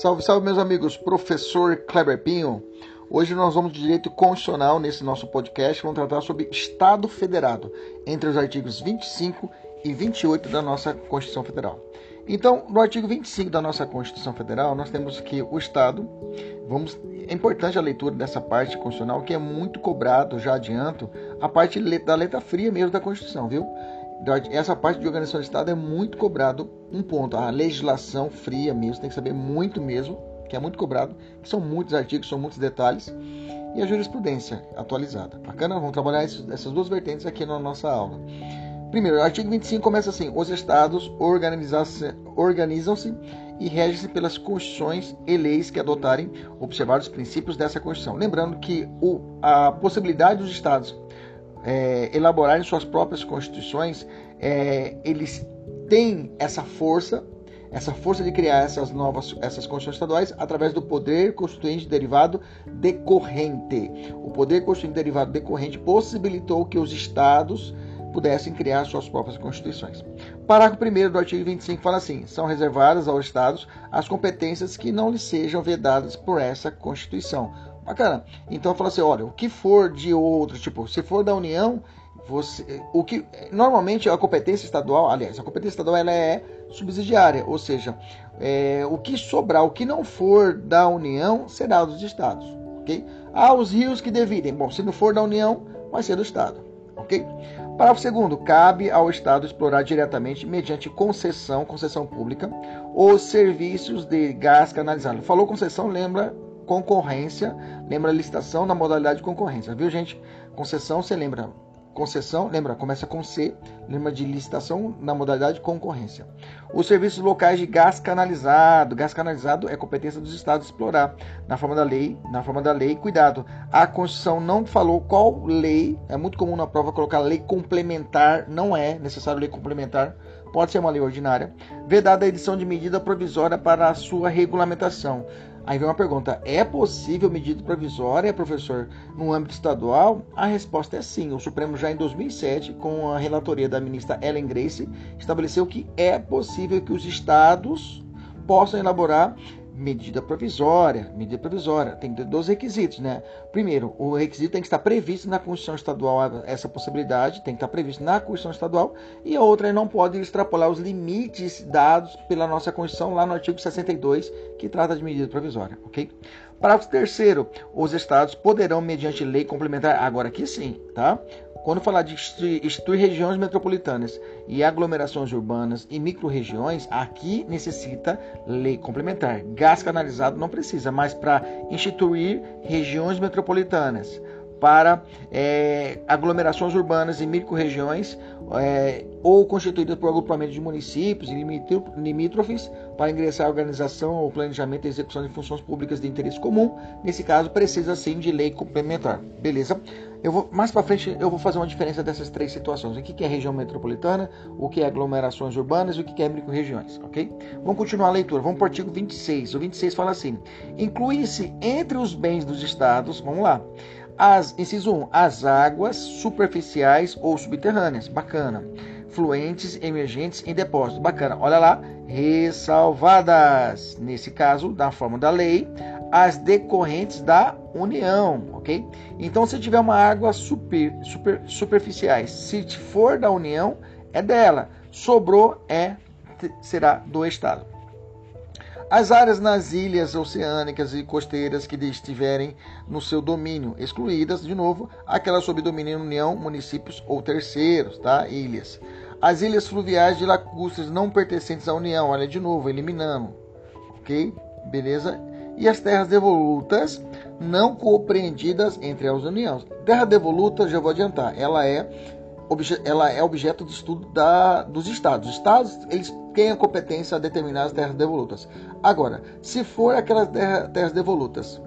Salve, salve, meus amigos. Professor Kleber Pinho. Hoje nós vamos de direito constitucional nesse nosso podcast. Vamos tratar sobre Estado Federado, entre os artigos 25 e 28 da nossa Constituição Federal. Então, no artigo 25 da nossa Constituição Federal, nós temos que o Estado, vamos, é importante a leitura dessa parte constitucional, que é muito cobrado, já adianto, a parte da letra fria mesmo da Constituição, viu? Essa parte de organização do Estado é muito cobrado. Um ponto, a legislação fria mesmo, tem que saber muito mesmo, que é muito cobrado, que são muitos artigos, são muitos detalhes, e a jurisprudência atualizada. Bacana? Vamos trabalhar essas duas vertentes aqui na nossa aula. Primeiro, o artigo 25 começa assim: os estados organizam-se e regem-se pelas constituições e leis que adotarem, observar os princípios dessa Constituição. Lembrando que o, a possibilidade dos estados é, elaborarem suas próprias constituições, é, eles têm essa força, essa força de criar essas novas essas constituições estaduais através do poder constituinte derivado decorrente. O poder constituinte derivado decorrente possibilitou que os estados pudessem criar suas próprias constituições. Parágrafo 1 do artigo 25 fala assim: são reservadas aos estados as competências que não lhes sejam vedadas por essa Constituição, Bacana. Então fala assim, olha, o que for de outro, tipo, se for da União, você, o que normalmente a competência estadual, aliás, a competência estadual ela é subsidiária, ou seja, é, o que sobrar, o que não for da União, será dos estados, ok? Ah, os rios que dividem, bom, se não for da União, vai ser do estado, ok? Parágrafo segundo, cabe ao estado explorar diretamente, mediante concessão, concessão pública, os serviços de gás canalizado. Falou concessão, lembra concorrência, lembra licitação na modalidade de concorrência, viu gente? Concessão, você lembra? Concessão, lembra? Começa com C, lembra de licitação na modalidade de concorrência. Os serviços locais de gás canalizado, gás canalizado é competência dos estados explorar na forma da lei, na forma da lei. Cuidado, a Constituição não falou qual lei. É muito comum na prova colocar lei complementar, não é necessário lei complementar pode ser uma lei ordinária, vedada a edição de medida provisória para a sua regulamentação. Aí vem uma pergunta: é possível medida provisória, professor, no âmbito estadual? A resposta é sim. O Supremo, já em 2007, com a relatoria da ministra Ellen Grace, estabeleceu que é possível que os estados possam elaborar medida provisória, medida provisória, tem dois requisitos, né? Primeiro, o requisito tem que estar previsto na Constituição Estadual, essa possibilidade tem que estar previsto na Constituição Estadual, e a outra não pode extrapolar os limites dados pela nossa Constituição lá no artigo 62, que trata de medida provisória, ok? Parágrafo terceiro, os estados poderão, mediante lei complementar, agora aqui sim, tá? Quando falar de instituir regiões metropolitanas e aglomerações urbanas e microrregiões, aqui necessita lei complementar. Gás canalizado não precisa, mas para instituir regiões metropolitanas, para é, aglomerações urbanas e microrregiões é, ou constituídas por agrupamento de municípios e limítrofes para ingressar a organização ou planejamento e execução de funções públicas de interesse comum. Nesse caso, precisa sim de lei complementar. Beleza? Eu vou, mais para frente eu vou fazer uma diferença dessas três situações. O que é região metropolitana, o que é aglomerações urbanas e o que é micro-regiões, ok? Vamos continuar a leitura. Vamos para o artigo 26. O 26 fala assim: inclui-se entre os bens dos estados, vamos lá, as, inciso 1, as águas superficiais ou subterrâneas, bacana. Fluentes emergentes em depósito, bacana. Olha lá, ressalvadas, nesse caso, da forma da lei, as decorrentes da união, ok? Então, se tiver uma água super, super, superficiais, se for da união, é dela. Sobrou, é será do Estado. As áreas nas ilhas oceânicas e costeiras que estiverem no seu domínio, excluídas, de novo, aquelas sob domínio União, municípios ou terceiros, tá? Ilhas. As ilhas fluviais de lacustres não pertencentes à União, olha de novo, eliminando, ok? Beleza? E as terras devolutas não compreendidas entre as uniões. Terra devoluta, já vou adiantar, ela é ela é objeto de estudo da, dos estados. Os estados eles têm a competência a determinar as terras devolutas. Agora, se for aquelas terra, terras devolutas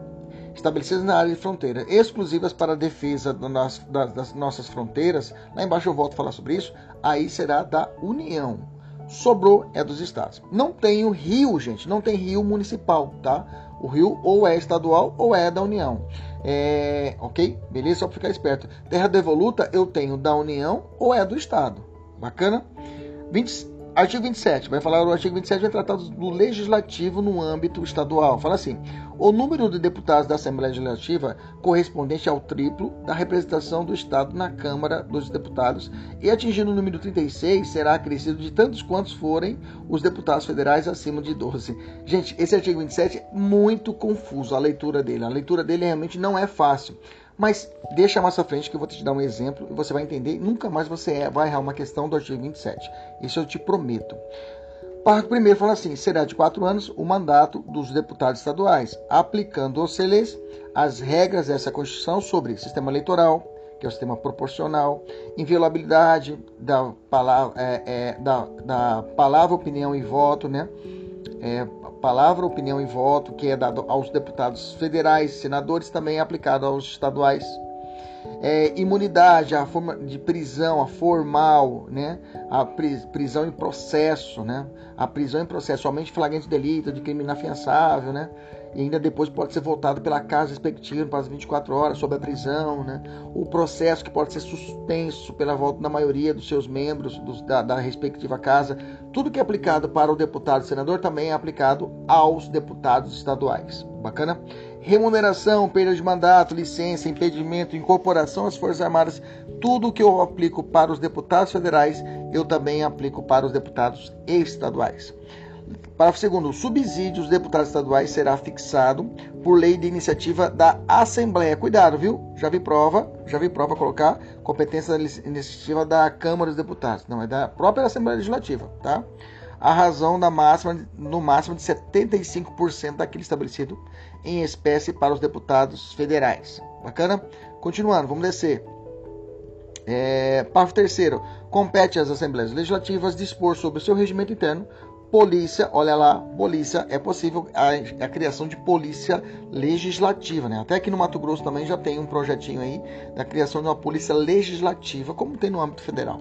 estabelecidas na área de fronteira, exclusivas para a defesa das, das nossas fronteiras, lá embaixo eu volto a falar sobre isso, aí será da União. Sobrou é dos estados. Não tem o rio, gente, não tem rio municipal, tá? O rio ou é estadual ou é da União. É, ok? Beleza? Só para ficar esperto. Terra devoluta eu tenho da União ou é do Estado. Bacana? 20, Artigo 27, vai falar o artigo 27 vai tratar do legislativo no âmbito estadual. Fala assim: o número de deputados da Assembleia Legislativa correspondente ao triplo da representação do Estado na Câmara dos Deputados e atingindo o número 36 será acrescido de tantos quantos forem os deputados federais acima de 12. Gente, esse artigo 27 é muito confuso a leitura dele. A leitura dele realmente não é fácil. Mas deixa mais à frente que eu vou te dar um exemplo e você vai entender. Nunca mais você é, vai errar uma questão do artigo 27. Isso eu te prometo. Parágrafo primeiro fala assim: será de quatro anos o mandato dos deputados estaduais, aplicando-se-lhes as regras dessa Constituição sobre sistema eleitoral, que é o sistema proporcional, inviolabilidade da palavra, é, é, da, da palavra, opinião e voto, né? É, palavra, opinião e voto, que é dado aos deputados federais, senadores, também é aplicado aos estaduais. É, imunidade, a forma de prisão, a formal, né? a prisão em processo, né? a prisão em processo, somente flagrante delito, de crime inafiançável, né? E ainda depois pode ser voltado pela casa respectiva para as 24 horas sob a prisão, né? O processo que pode ser suspenso pela volta da maioria dos seus membros dos, da, da, respectiva casa. Tudo que é aplicado para o deputado e senador também é aplicado aos deputados estaduais. Bacana? Remuneração, perda de mandato, licença, impedimento, incorporação às Forças Armadas, tudo que eu aplico para os deputados federais, eu também aplico para os deputados estaduais. Parágrafo segundo, o subsídio dos deputados estaduais será fixado por lei de iniciativa da Assembleia. Cuidado, viu? Já vi prova, já vi prova colocar competência da iniciativa da Câmara dos Deputados. Não, é da própria Assembleia Legislativa, tá? A razão da máxima, no máximo de 75% daquele estabelecido em espécie para os deputados federais. Bacana? Continuando, vamos descer. É, parágrafo terceiro. Compete às Assembleias Legislativas dispor sobre o seu regimento interno polícia, olha lá, polícia, é possível a, a, criação de polícia legislativa, né? Até aqui no Mato Grosso também já tem um projetinho aí da criação de uma polícia legislativa, como tem no âmbito federal.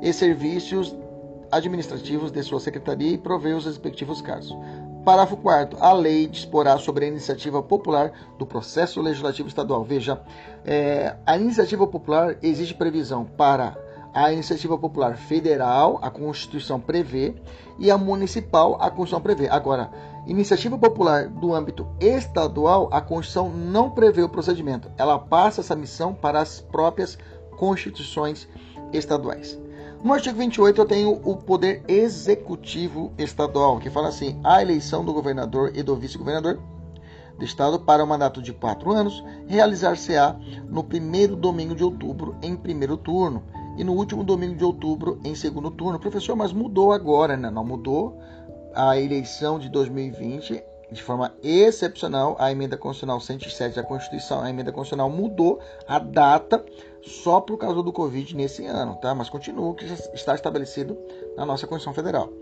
E serviços administrativos de sua secretaria e prover os respectivos casos. Parágrafo 4 A lei disporá sobre a iniciativa popular do processo legislativo estadual. Veja, é, a iniciativa popular exige previsão para a iniciativa popular federal, a Constituição prevê, e a municipal, a Constituição prevê. Agora, iniciativa popular do âmbito estadual, a Constituição não prevê o procedimento. Ela passa essa missão para as próprias constituições estaduais. No artigo 28 eu tenho o poder executivo estadual, que fala assim: a eleição do governador e do vice-governador do estado para um mandato de quatro anos realizar-se-á no primeiro domingo de outubro, em primeiro turno, e no último domingo de outubro em segundo turno. Professor, mas mudou agora, né? Não mudou a eleição de 2020 de forma excepcional. A emenda constitucional 107 da Constituição, a emenda constitucional mudou a data só por causa do Covid nesse ano, tá? Mas continua o que está estabelecido na nossa Constituição Federal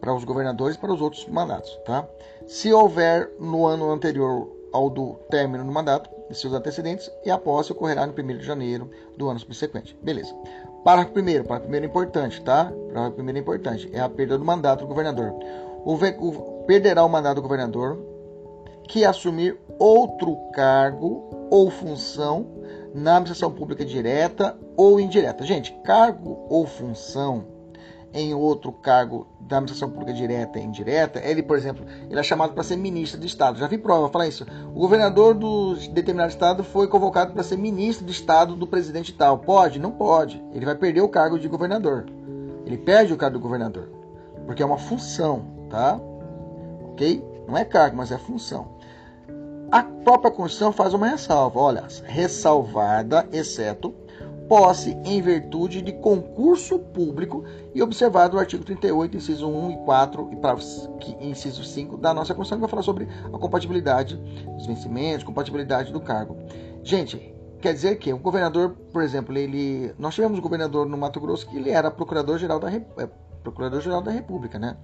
para os governadores e para os outros mandatos, tá? Se houver no ano anterior ao do término do mandato, de seus antecedentes e a posse ocorrerá no 1 de janeiro do ano subsequente. Beleza. Parágrafo primeiro, parágrafo primeiro é importante, tá? Parágrafo primeiro é importante, é a perda do mandato do governador. O, o, perderá o mandato do governador que assumir outro cargo ou função na administração pública direta ou indireta. Gente, cargo ou função em outro cargo da administração pública direta e indireta, ele, por exemplo, ele é chamado para ser ministro de Estado. Já vi prova falar isso. O governador do determinado estado foi convocado para ser ministro de Estado do presidente tal. Pode? Não pode. Ele vai perder o cargo de governador. Ele perde o cargo do governador, porque é uma função, tá? Ok? Não é cargo, mas é função. A própria Constituição faz uma ressalva. Olha, ressalvada, exceto posse em virtude de concurso público e observado o artigo 38, inciso 1 e 4 e para inciso 5 da nossa Constituição, que vai falar sobre a compatibilidade dos vencimentos, compatibilidade do cargo. Gente, quer dizer que o governador, por exemplo, ele nós tivemos um governador no Mato Grosso que ele era procurador-geral da, é, procurador-geral da República, né?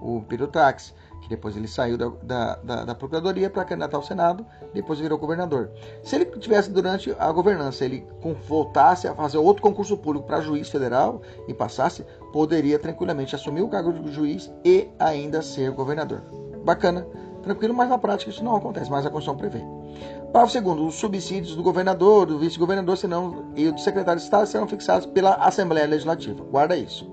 O Pirotax que depois ele saiu da, da, da, da Procuradoria para candidatar ao Senado, depois virou governador. Se ele tivesse durante a governança, ele voltasse a fazer outro concurso público para juiz federal e passasse, poderia tranquilamente assumir o cargo de juiz e ainda ser governador. Bacana, tranquilo, mas na prática isso não acontece, mas a Constituição prevê. Parágrafo segundo, os subsídios do governador, do vice-governador e do secretário de Estado serão fixados pela Assembleia Legislativa. Guarda isso.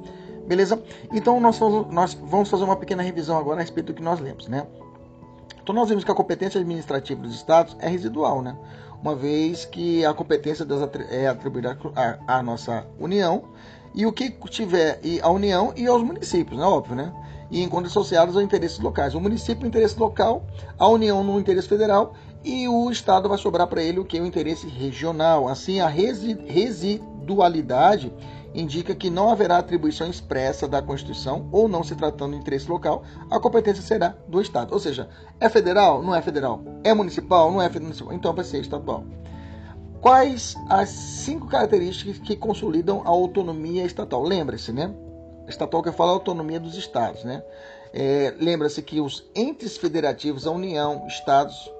Beleza? Então nós, nós vamos fazer uma pequena revisão agora a respeito do que nós lemos, né? Então nós vimos que a competência administrativa dos estados é residual, né? Uma vez que a competência é atribuída à nossa União e o que tiver e a União e aos municípios, né? Óbvio, né? E enquanto associados a interesses locais. O município no interesse local, a União no interesse federal e o Estado vai sobrar para ele o que? O interesse regional. Assim, a residualidade indica que não haverá atribuição expressa da Constituição ou não se tratando de interesse local, a competência será do Estado. Ou seja, é federal? Não é federal. É municipal? Não é municipal. Então vai ser estadual. Quais as cinco características que consolidam a autonomia estatal? Lembre-se, né? Estatal que eu falo é autonomia dos estados, né? É, Lembra-se que os entes federativos, a União, estados,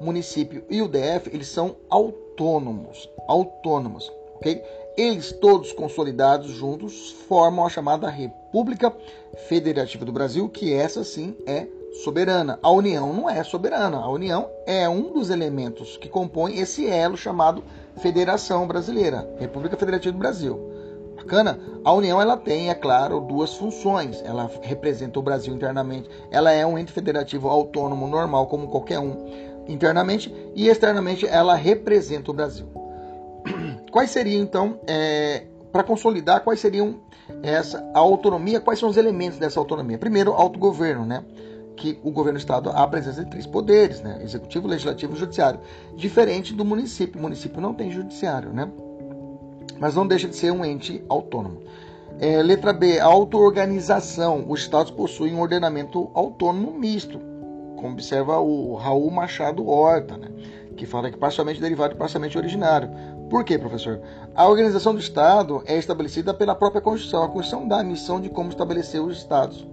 município e o DF, eles são autônomos, autônomos, ok? Eles todos consolidados juntos formam a chamada República Federativa do Brasil, que essa sim é soberana. A União não é soberana. A União é um dos elementos que compõem esse elo chamado Federação Brasileira, República Federativa do Brasil. Bacana? A União ela tem, é claro, duas funções. Ela representa o Brasil internamente. Ela é um ente federativo autônomo normal como qualquer um internamente e externamente ela representa o Brasil. Quais seriam, então, é, para consolidar, quais seriam essa a autonomia, quais são os elementos dessa autonomia? Primeiro, autogoverno, né? que o governo do estado há a presença de três poderes, né? Executivo, legislativo e judiciário. Diferente do município. O município não tem judiciário, né? Mas não deixa de ser um ente autônomo. É, letra B, auto-organização. Os estados possuem um ordenamento autônomo misto, como observa o Raul Machado Horta, né? que fala que parcialmente derivado e parcialmente originário. Por quê, professor? A organização do Estado é estabelecida pela própria Constituição. A Constituição dá a missão de como estabelecer os Estados.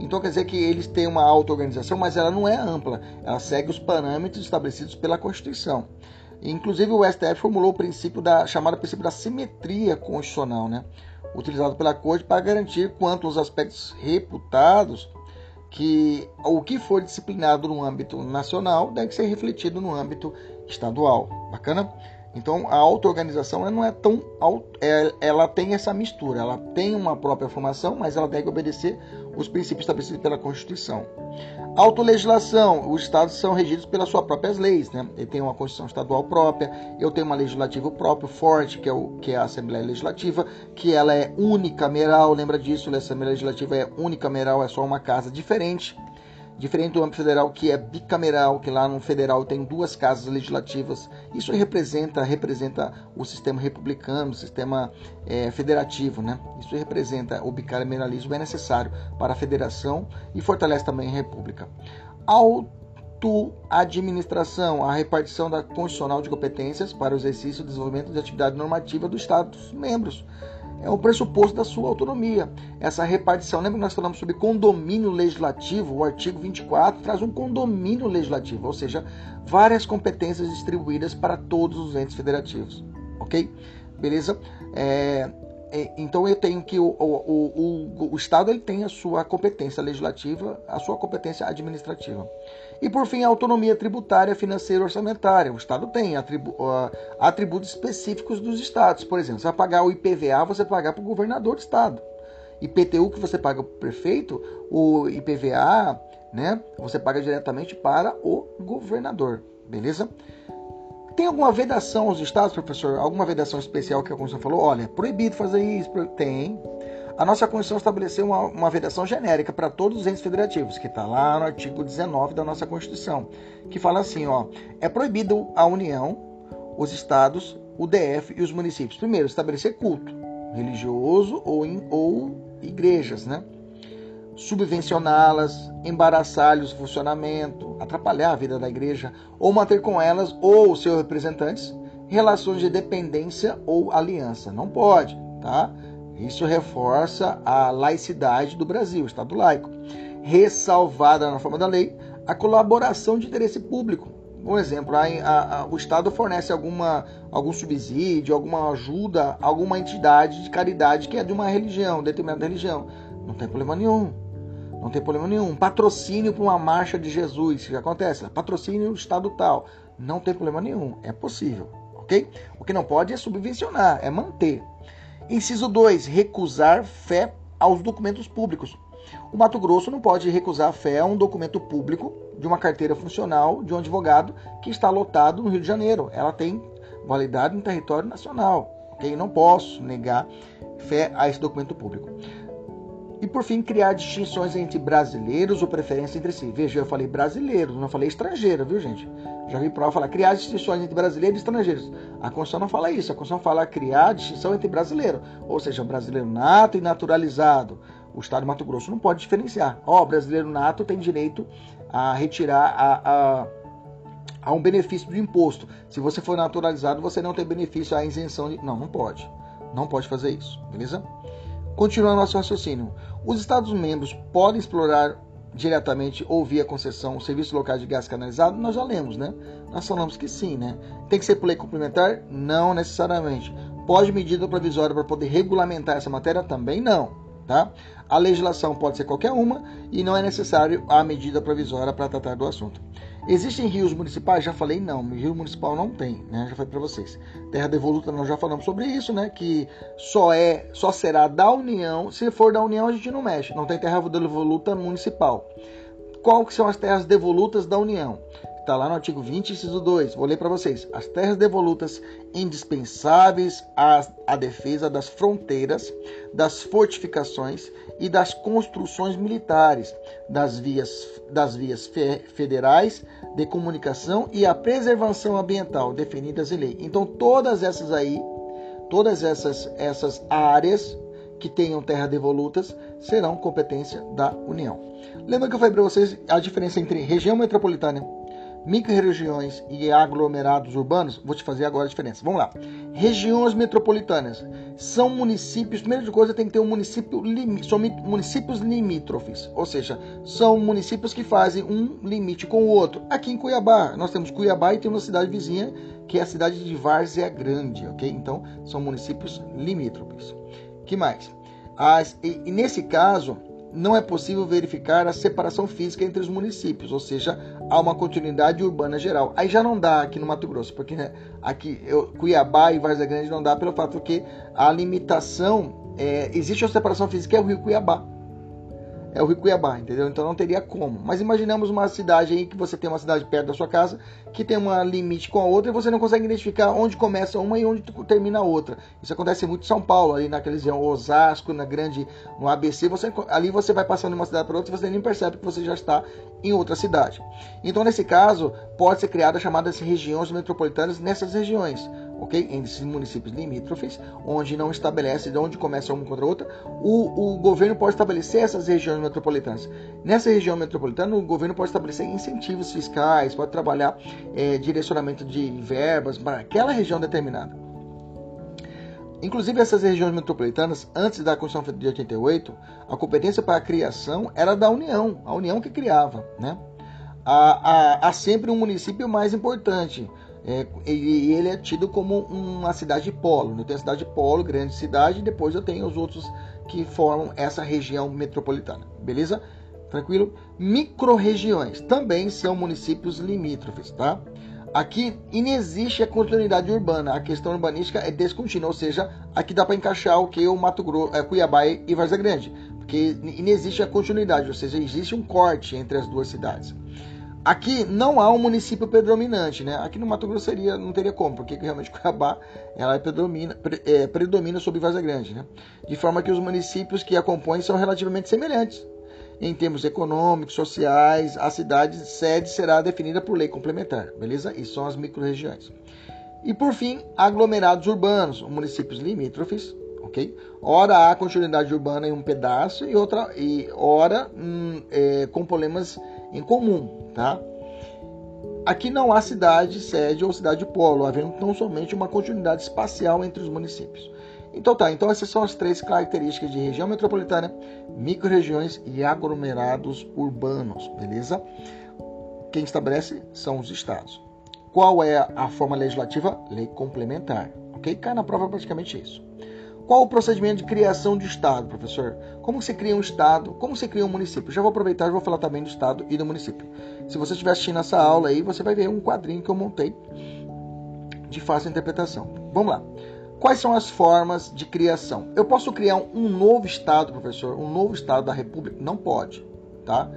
Então quer dizer que eles têm uma auto-organização, mas ela não é ampla. Ela segue os parâmetros estabelecidos pela Constituição. Inclusive o STF formulou o princípio da chamado princípio da simetria constitucional, né? utilizado pela Corte para garantir quanto aos aspectos reputados que o que for disciplinado no âmbito nacional deve ser refletido no âmbito estadual. Bacana? Então a auto-organização não é tão. É, ela tem essa mistura, ela tem uma própria formação, mas ela deve obedecer os princípios estabelecidos pela Constituição. Autolegislação, os estados são regidos pelas suas próprias leis, né? Ele tem uma Constituição estadual própria, eu tenho uma legislativa própria, forte, que é, o, que é a Assembleia Legislativa, que ela é unicameral, lembra disso, a Assembleia Legislativa é unicameral, é só uma casa diferente Diferente do âmbito federal, que é bicameral, que lá no federal tem duas casas legislativas, isso representa, representa o sistema republicano, o sistema é, federativo, né? Isso representa o bicameralismo é necessário para a federação e fortalece também a república. Auto-administração, a repartição da constitucional de competências para o exercício e desenvolvimento de atividade normativa dos Estados membros é o pressuposto da sua autonomia. Essa repartição, lembra que nós falamos sobre condomínio legislativo? O artigo 24 traz um condomínio legislativo, ou seja, várias competências distribuídas para todos os entes federativos. Ok? Beleza? É, é, então eu tenho que o, o, o, o, Estado ele tem a sua competência legislativa, a sua competência administrativa. E por fim, a autonomia tributária, financeira e orçamentária. O Estado tem atribu atributos específicos dos estados. Por exemplo, você vai pagar o IPVA, você pagar para o governador do estado. IPTU que você paga para o prefeito, o IPVA, né, você paga diretamente para o governador. Beleza? Tem alguma vedação aos estados, professor? Alguma vedação especial que a Constituição falou? Olha, é proibido fazer isso. Tem. A nossa Constituição estabeleceu uma, uma vedação genérica para todos os entes federativos, que está lá no artigo 19 da nossa Constituição, que fala assim: ó, é proibido a União, os estados, o DF e os municípios. Primeiro, estabelecer culto religioso ou, em, ou igrejas, né? subvencioná-las, embaraçar-lhes o funcionamento, atrapalhar a vida da igreja, ou manter com elas ou seus representantes relações de dependência ou aliança. Não pode, tá? Isso reforça a laicidade do Brasil, Estado laico. Ressalvada na forma da lei a colaboração de interesse público. Um exemplo, a, a, a, o Estado fornece alguma, algum subsídio, alguma ajuda alguma entidade de caridade que é de uma religião, determinada religião. Não tem problema nenhum. Não tem problema nenhum. Patrocínio para uma marcha de Jesus, que acontece? Patrocínio do Estado tal. Não tem problema nenhum. É possível, ok? O que não pode é subvencionar, é manter. Inciso 2. Recusar fé aos documentos públicos. O Mato Grosso não pode recusar fé a um documento público de uma carteira funcional de um advogado que está lotado no Rio de Janeiro. Ela tem validade no território nacional. Ok? Não posso negar fé a esse documento público. E por fim, criar distinções entre brasileiros ou preferência entre si. Veja, eu falei brasileiros, não falei estrangeiro, viu, gente? Já vi prova falar criar distinções entre brasileiros e estrangeiros. A Constituição não fala isso. A Constituição fala criar distinção entre brasileiro, ou seja, brasileiro nato e naturalizado. O Estado de Mato Grosso não pode diferenciar. Ó, oh, brasileiro nato tem direito a retirar a, a, a um benefício do imposto. Se você for naturalizado, você não tem benefício à isenção de. Não, não pode. Não pode fazer isso, beleza? Continuando nosso raciocínio. Os Estados-membros podem explorar diretamente ou via concessão o serviço local de gás canalizado? Nós já lemos, né? Nós falamos que sim, né? Tem que ser por lei complementar? Não necessariamente. Pode medida provisória para poder regulamentar essa matéria? Também não, tá? A legislação pode ser qualquer uma e não é necessário a medida provisória para tratar do assunto. Existem rios municipais? Já falei não, rio municipal não tem, né? Já falei para vocês. Terra devoluta nós já falamos sobre isso, né? Que só é, só será da União. Se for da União a gente não mexe. Não tem terra devoluta municipal. Qual que são as terras devolutas da União? Está lá no artigo 20, inciso 2. Vou ler para vocês. As terras devolutas indispensáveis à, à defesa das fronteiras, das fortificações e das construções militares, das vias, das vias federais de comunicação e a preservação ambiental definidas em lei. Então, todas essas aí, todas essas, essas áreas que tenham terra devolutas serão competência da União. Lembra que eu falei para vocês a diferença entre região metropolitana micro-regiões e aglomerados urbanos, vou te fazer agora a diferença. Vamos lá. Regiões metropolitanas são municípios, primeira coisa tem que ter um município são municípios limítrofes, ou seja, são municípios que fazem um limite com o outro. Aqui em Cuiabá, nós temos Cuiabá e tem uma cidade vizinha que é a cidade de Várzea Grande, ok? Então, são municípios limítrofes. Que mais? As, e, e nesse caso, não é possível verificar a separação física entre os municípios, ou seja, há uma continuidade urbana geral. Aí já não dá aqui no Mato Grosso, porque né, aqui eu, Cuiabá e Várzea Grande não dá pelo fato que a limitação é, existe a separação física é o Rio Cuiabá é o Rio Cuiabá, entendeu? Então não teria como. Mas imaginamos uma cidade aí que você tem uma cidade perto da sua casa, que tem uma limite com a outra e você não consegue identificar onde começa uma e onde termina a outra. Isso acontece muito em São Paulo, ali naqueles Osasco, na grande, no ABC, você, ali você vai passando de uma cidade para outra e você nem percebe que você já está em outra cidade. Então nesse caso, pode ser criada chamadas regiões metropolitanas nessas regiões ok? Esses municípios limítrofes, onde não estabelece de onde começa uma contra a outra, o, o governo pode estabelecer essas regiões metropolitanas. Nessa região metropolitana, o governo pode estabelecer incentivos fiscais, pode trabalhar é, direcionamento de verbas para aquela região determinada. Inclusive, essas regiões metropolitanas, antes da Constituição de 88, a competência para a criação era da União, a União que criava. Né? Há, há, há sempre um município mais importante, é, e ele é tido como uma cidade polo. Eu tenho a cidade polo, grande cidade, e depois eu tenho os outros que formam essa região metropolitana. Beleza? Tranquilo? Microrregiões também são municípios limítrofes, tá? Aqui inexiste a continuidade urbana, a questão urbanística é descontínua, ou seja, aqui dá para encaixar o que o Mato Grosso, é, Cuiabá e Várzea Grande, porque inexiste a continuidade, ou seja, existe um corte entre as duas cidades. Aqui não há um município predominante, né? Aqui no Mato Grosso seria, não teria como, porque realmente Cuiabá ela é predomina, pre, é, predomina sobre Vaza Grande, né? De forma que os municípios que a compõem são relativamente semelhantes. Em termos econômicos, sociais, a cidade sede será definida por lei complementar, beleza? E são as micro-regiões. E por fim, aglomerados urbanos, municípios limítrofes, ok? Ora há continuidade urbana em um pedaço e outra e ora hum, é, com problemas em comum, tá? Aqui não há cidade sede ou cidade polo, havendo tão somente uma continuidade espacial entre os municípios. Então tá, então essas são as três características de região metropolitana, microrregiões e aglomerados urbanos, beleza? Quem estabelece são os estados. Qual é a forma legislativa? Lei complementar, ok? Cai na prova praticamente isso. Qual o procedimento de criação de Estado, professor? Como você cria um Estado? Como você cria um município? Já vou aproveitar e vou falar também do Estado e do município. Se você estiver assistindo essa aula aí, você vai ver um quadrinho que eu montei de fácil interpretação. Vamos lá. Quais são as formas de criação? Eu posso criar um novo estado, professor, um novo estado da República? Não pode, tá?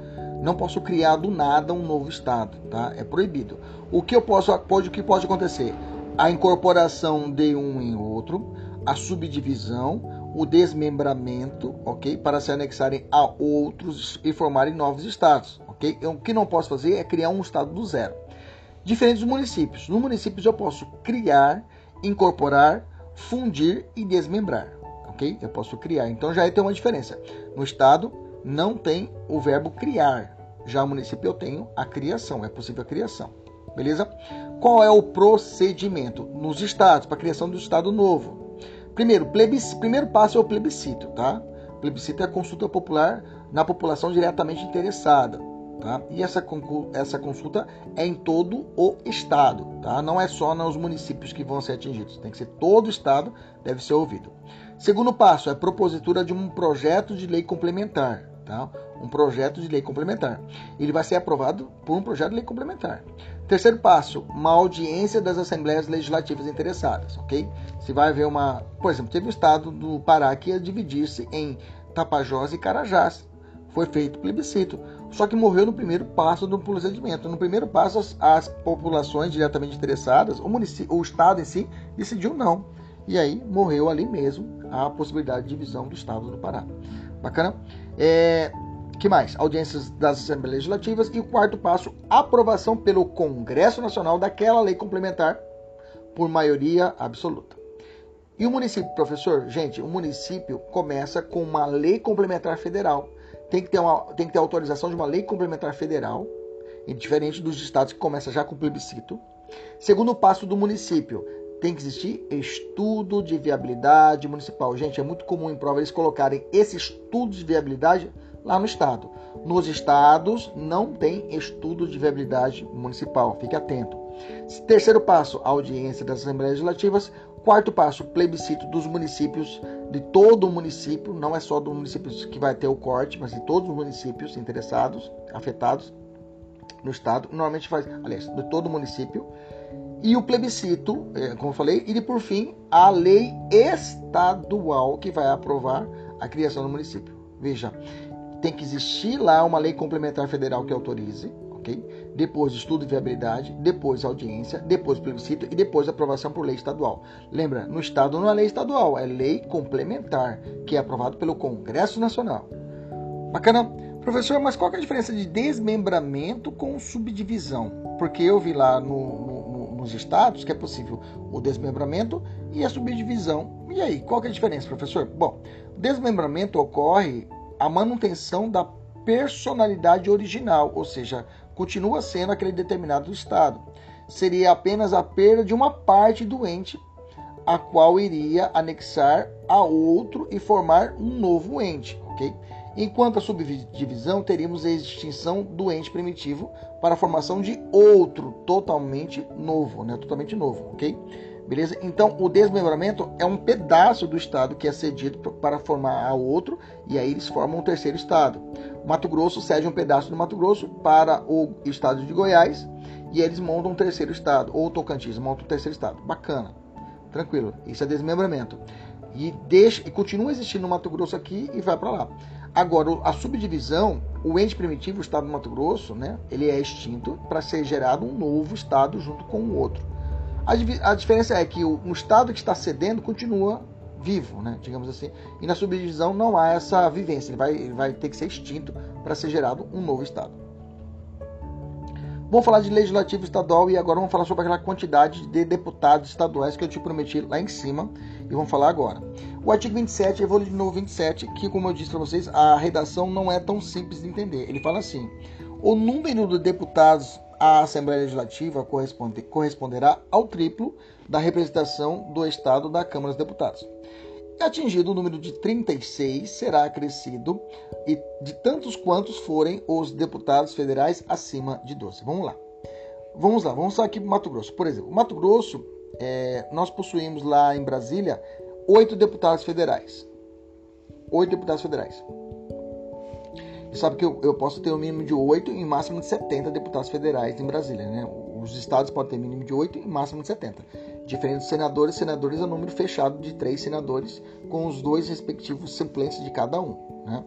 Não posso criar do nada um novo estado, tá? É proibido. O que eu posso, pode, o que pode acontecer? A incorporação de um em outro, a subdivisão, o desmembramento, ok? Para se anexarem a outros e formarem novos estados, ok? O que não posso fazer é criar um estado do zero. Diferente dos municípios. No município eu posso criar, incorporar, fundir e desmembrar, ok? Eu posso criar. Então já tem uma diferença. No estado não tem o verbo criar. Já no município eu tenho a criação, é possível a criação. Beleza? Qual é o procedimento nos estados para a criação do estado novo? Primeiro, primeiro passo é o plebiscito, tá? Plebiscito é a consulta popular na população diretamente interessada. Tá? E essa, essa consulta é em todo o estado, tá? não é só nos municípios que vão ser atingidos, tem que ser todo o estado deve ser ouvido. Segundo passo é a propositura de um projeto de lei complementar, tá? um projeto de lei complementar. Ele vai ser aprovado por um projeto de lei complementar. Terceiro passo, uma audiência das assembleias legislativas interessadas, ok? Se vai haver uma, por exemplo, teve o estado do Pará que ia dividir-se em Tapajós e Carajás. Foi feito plebiscito só que morreu no primeiro passo do procedimento. No primeiro passo, as, as populações diretamente interessadas, o, o Estado em si, decidiu não. E aí morreu ali mesmo a possibilidade de divisão do Estado do Pará. Bacana? É, que mais? Audiências das Assembleias Legislativas. E o quarto passo, aprovação pelo Congresso Nacional daquela lei complementar por maioria absoluta. E o município, professor? Gente, o município começa com uma lei complementar federal tem que ter, uma, tem que ter autorização de uma lei complementar federal, diferente dos estados que começa já com plebiscito. Segundo passo do município, tem que existir estudo de viabilidade municipal. Gente, é muito comum em prova eles colocarem esse estudo de viabilidade lá no estado. Nos estados não tem estudo de viabilidade municipal, fique atento. Terceiro passo, audiência das Assembleias Legislativas. Quarto passo, plebiscito dos municípios, de todo o município, não é só do município que vai ter o corte, mas de todos os municípios interessados, afetados no estado. Normalmente faz, aliás, de todo o município. E o plebiscito, é, como eu falei, e por fim, a lei estadual que vai aprovar a criação do município. Veja, tem que existir lá uma lei complementar federal que autorize, ok? Depois estudo de viabilidade, depois audiência, depois plebiscito e depois aprovação por lei estadual. Lembra, no estado não é lei estadual, é lei complementar, que é aprovado pelo Congresso Nacional. Bacana? Professor, mas qual é a diferença de desmembramento com subdivisão? Porque eu vi lá no, no, nos estados que é possível o desmembramento e a subdivisão. E aí, qual é a diferença, professor? Bom, desmembramento ocorre a manutenção da personalidade original, ou seja, continua sendo aquele determinado estado. Seria apenas a perda de uma parte do ente, a qual iria anexar a outro e formar um novo ente, ok? Enquanto a subdivisão, teríamos a extinção do ente primitivo para a formação de outro totalmente novo, né? Totalmente novo, ok? Beleza? Então, o desmembramento é um pedaço do estado que é cedido para formar a outro, e aí eles formam um terceiro estado. O Mato Grosso cede um pedaço do Mato Grosso para o estado de Goiás, e eles montam um terceiro estado, ou Tocantins monta um terceiro estado. Bacana, tranquilo. Isso é desmembramento. E, deixa, e continua existindo no Mato Grosso aqui e vai para lá. Agora, a subdivisão, o ente primitivo, o estado do Mato Grosso, né, ele é extinto para ser gerado um novo estado junto com o outro. A, a diferença é que o, o Estado que está cedendo continua vivo, né, digamos assim, e na subdivisão não há essa vivência, ele vai, ele vai ter que ser extinto para ser gerado um novo Estado. Vamos falar de legislativo estadual e agora vamos falar sobre aquela quantidade de deputados estaduais que eu te prometi lá em cima e vamos falar agora. O artigo 27, eu vou ler de novo 27, que como eu disse para vocês, a redação não é tão simples de entender. Ele fala assim: o número de deputados a Assembleia Legislativa corresponde, corresponderá ao triplo da representação do Estado da Câmara dos Deputados. Atingido o número de 36, será acrescido e de tantos quantos forem os deputados federais acima de 12. Vamos lá. Vamos lá, vamos aqui para Mato Grosso. Por exemplo, Mato Grosso, é, nós possuímos lá em Brasília oito deputados federais. Oito deputados federais sabe que eu, eu posso ter um mínimo de 8 e máximo de 70 deputados federais em Brasília, né? Os estados podem ter mínimo de 8 e máximo de 70. Diferente dos senadores, senadores é um número fechado de três senadores, com os dois respectivos suplentes de cada um. Né?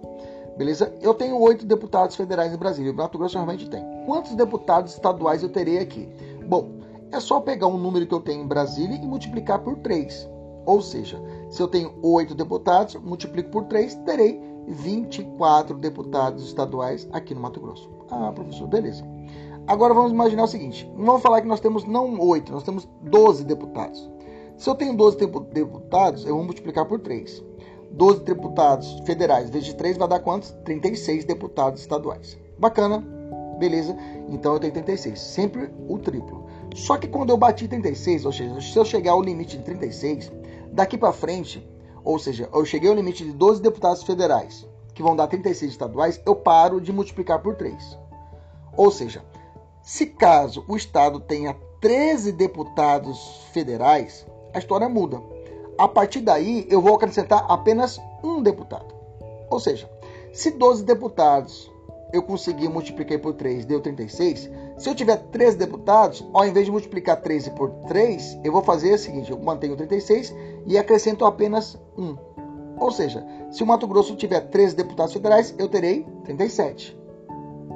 Beleza? Eu tenho oito deputados federais em Brasília. O Mato Grosso realmente tem. Quantos deputados estaduais eu terei aqui? Bom, é só pegar um número que eu tenho em Brasília e multiplicar por três. Ou seja, se eu tenho oito deputados, multiplico por três, terei 24 deputados estaduais aqui no Mato Grosso. Ah, professor, beleza. Agora vamos imaginar o seguinte: vamos falar que nós temos não 8, nós temos 12 deputados. Se eu tenho 12 deputados, eu vou multiplicar por 3. 12 deputados federais vezes 3 vai dar quantos? 36 deputados estaduais. Bacana, beleza? Então eu tenho 36, sempre o triplo. Só que quando eu bati 36, ou seja, se eu chegar ao limite de 36, daqui para frente, ou seja, eu cheguei ao limite de 12 deputados federais, que vão dar 36 estaduais, eu paro de multiplicar por 3. Ou seja, se caso o Estado tenha 13 deputados federais, a história muda. A partir daí, eu vou acrescentar apenas um deputado. Ou seja, se 12 deputados eu consegui multiplicar por 3, deu 36. Se eu tiver 13 deputados, ao invés de multiplicar 13 por 3, eu vou fazer o seguinte: eu mantenho 36 e acrescento apenas 1. Ou seja, se o Mato Grosso tiver 13 deputados federais, eu terei 37.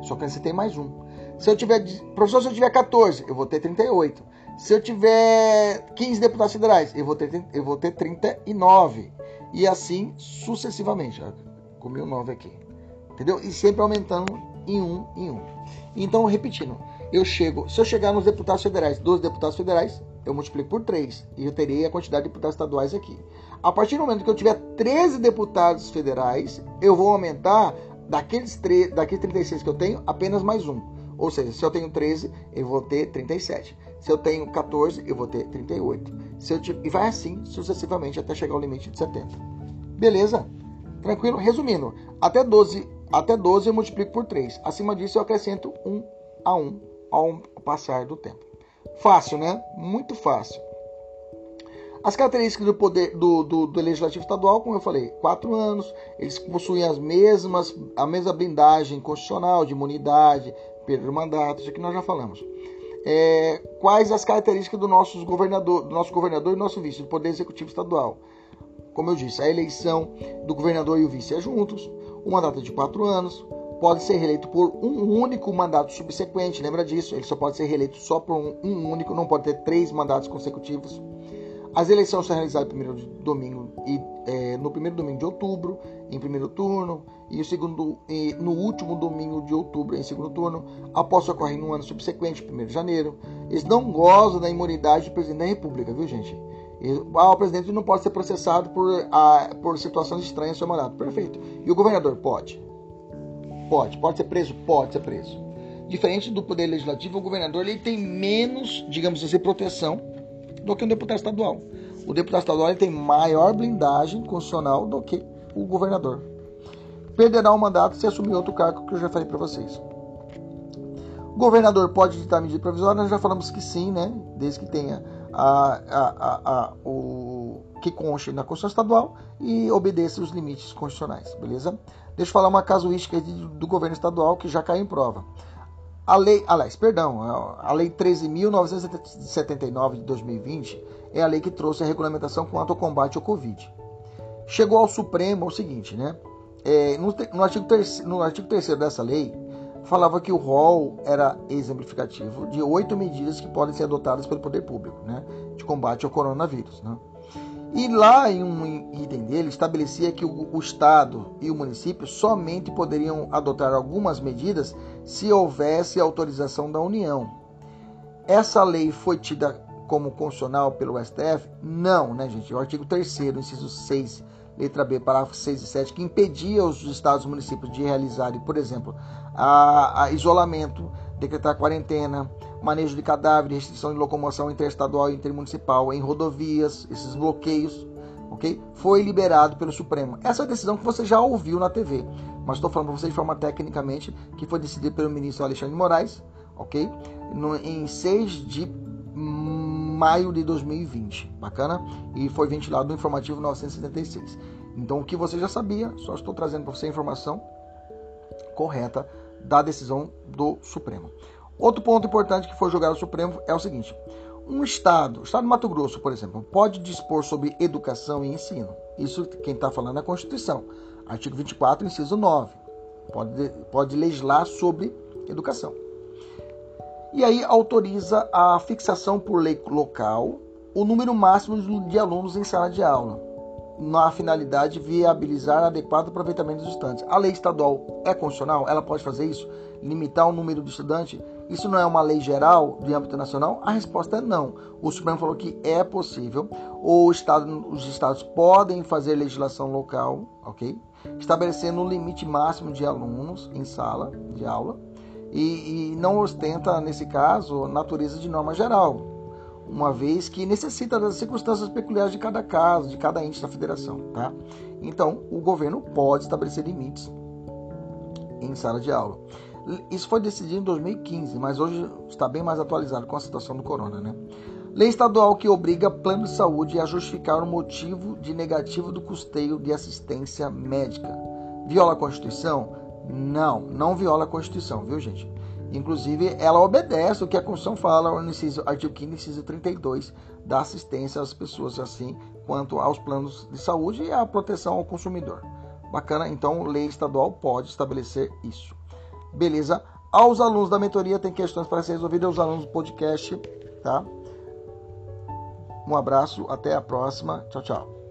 Só acrescentei mais um. Se eu tiver, professor, se eu tiver 14, eu vou ter 38. Se eu tiver 15 deputados federais, eu vou ter, eu vou ter 39. E assim sucessivamente. Comi um 9 aqui. Entendeu? E sempre aumentando em um em um. Então, repetindo, eu chego, se eu chegar nos deputados federais, 12 deputados federais, eu multiplico por 3 e eu terei a quantidade de deputados estaduais aqui. A partir do momento que eu tiver 13 deputados federais, eu vou aumentar daqueles, 3, daqueles 36 que eu tenho, apenas mais um. Ou seja, se eu tenho 13, eu vou ter 37. Se eu tenho 14, eu vou ter 38. Se eu E vai assim sucessivamente até chegar ao limite de 70. Beleza? Tranquilo? Resumindo, até 12, até 12 eu multiplico por 3. Acima disso eu acrescento 1 a 1 ao passar do tempo. Fácil, né? Muito fácil. As características do poder do, do, do, legislativo estadual, como eu falei, quatro anos, eles possuem as mesmas, a mesma blindagem constitucional de imunidade, perda do mandato, isso aqui nós já falamos. É, quais as características do nosso governador, do nosso governador e nosso vice, do poder executivo estadual? Como eu disse, a eleição do governador e o vice é juntos, o mandato de quatro anos, pode ser reeleito por um único mandato subsequente, lembra disso? Ele só pode ser reeleito só por um, um único, não pode ter três mandatos consecutivos. As eleições são realizadas no primeiro domingo e é, no primeiro domingo de outubro, em primeiro turno, e o segundo e no último domingo de outubro, em segundo turno. A posse ocorre no ano subsequente, 1 de janeiro. Eles não gozam da imunidade do presidente da República, viu, gente? Ah, o presidente não pode ser processado por, ah, por situações estranhas no seu mandato. Perfeito. E o governador pode? Pode. Pode ser preso? Pode ser preso. Diferente do poder legislativo, o governador ele tem menos, digamos assim, proteção do que um deputado estadual. O deputado estadual tem maior blindagem constitucional do que o governador. Perderá o mandato se assumir outro cargo que eu já falei para vocês. O governador pode ditar medida provisória, nós já falamos que sim, né? Desde que tenha a, a, a, o que conste na Constituição Estadual e obedeça os limites constitucionais, beleza? Deixa eu falar uma casuística do governo estadual que já caiu em prova. A lei, aliás, perdão, a lei 13.979 de 2020 é a lei que trouxe a regulamentação quanto ao combate ao Covid. Chegou ao Supremo o seguinte, né? É, no, no, artigo terceiro, no artigo 3 dessa lei, falava que o rol era exemplificativo de oito medidas que podem ser adotadas pelo poder público, né? De combate ao coronavírus, né? E lá em um item dele estabelecia que o, o, Estado e o município somente poderiam adotar algumas medidas se houvesse autorização da União. Essa lei foi tida como constitucional pelo STF? Não, né, gente? O artigo 3 inciso 6, letra B, parágrafo 6 e 7, que impedia os estados e municípios de realizarem, por exemplo, a, a isolamento, decretar quarentena, manejo de cadáveres, restrição de locomoção interestadual e intermunicipal em rodovias, esses bloqueios, ok? Foi liberado pelo Supremo. Essa é decisão que você já ouviu na TV, mas estou falando para você de forma tecnicamente, que foi decidida pelo ministro Alexandre de Moraes, ok? No, em 6 de maio de 2020, bacana? E foi ventilado no informativo 976. Então, o que você já sabia, só estou trazendo para você a informação correta da decisão do Supremo. Outro ponto importante que foi jogado ao Supremo é o seguinte: Um Estado, o Estado do Mato Grosso, por exemplo, pode dispor sobre educação e ensino. Isso quem está falando é a Constituição. Artigo 24, inciso 9. Pode, pode legislar sobre educação. E aí autoriza a fixação por lei local o número máximo de alunos em sala de aula, na finalidade de viabilizar adequado aproveitamento dos estudantes. A lei estadual é constitucional? Ela pode fazer isso? Limitar o número de estudantes? Isso não é uma lei geral de âmbito nacional? A resposta é não. O Supremo falou que é possível. O estado, os estados podem fazer legislação local, ok? Estabelecendo um limite máximo de alunos em sala de aula e, e não ostenta, nesse caso, natureza de norma geral, uma vez que necessita das circunstâncias peculiares de cada caso, de cada ente da federação, tá? Então, o governo pode estabelecer limites em sala de aula. Isso foi decidido em 2015, mas hoje está bem mais atualizado com a situação do corona, né? Lei estadual que obriga plano de saúde a justificar o motivo de negativo do custeio de assistência médica. Viola a Constituição? Não, não viola a Constituição, viu, gente? Inclusive, ela obedece o que a Constituição fala no inciso, artigo 5 inciso 32, da assistência às pessoas, assim quanto aos planos de saúde e à proteção ao consumidor. Bacana? Então, lei estadual pode estabelecer isso. Beleza? Aos alunos da mentoria, tem questões para ser resolvidas, aos alunos do podcast, tá? Um abraço, até a próxima. Tchau, tchau.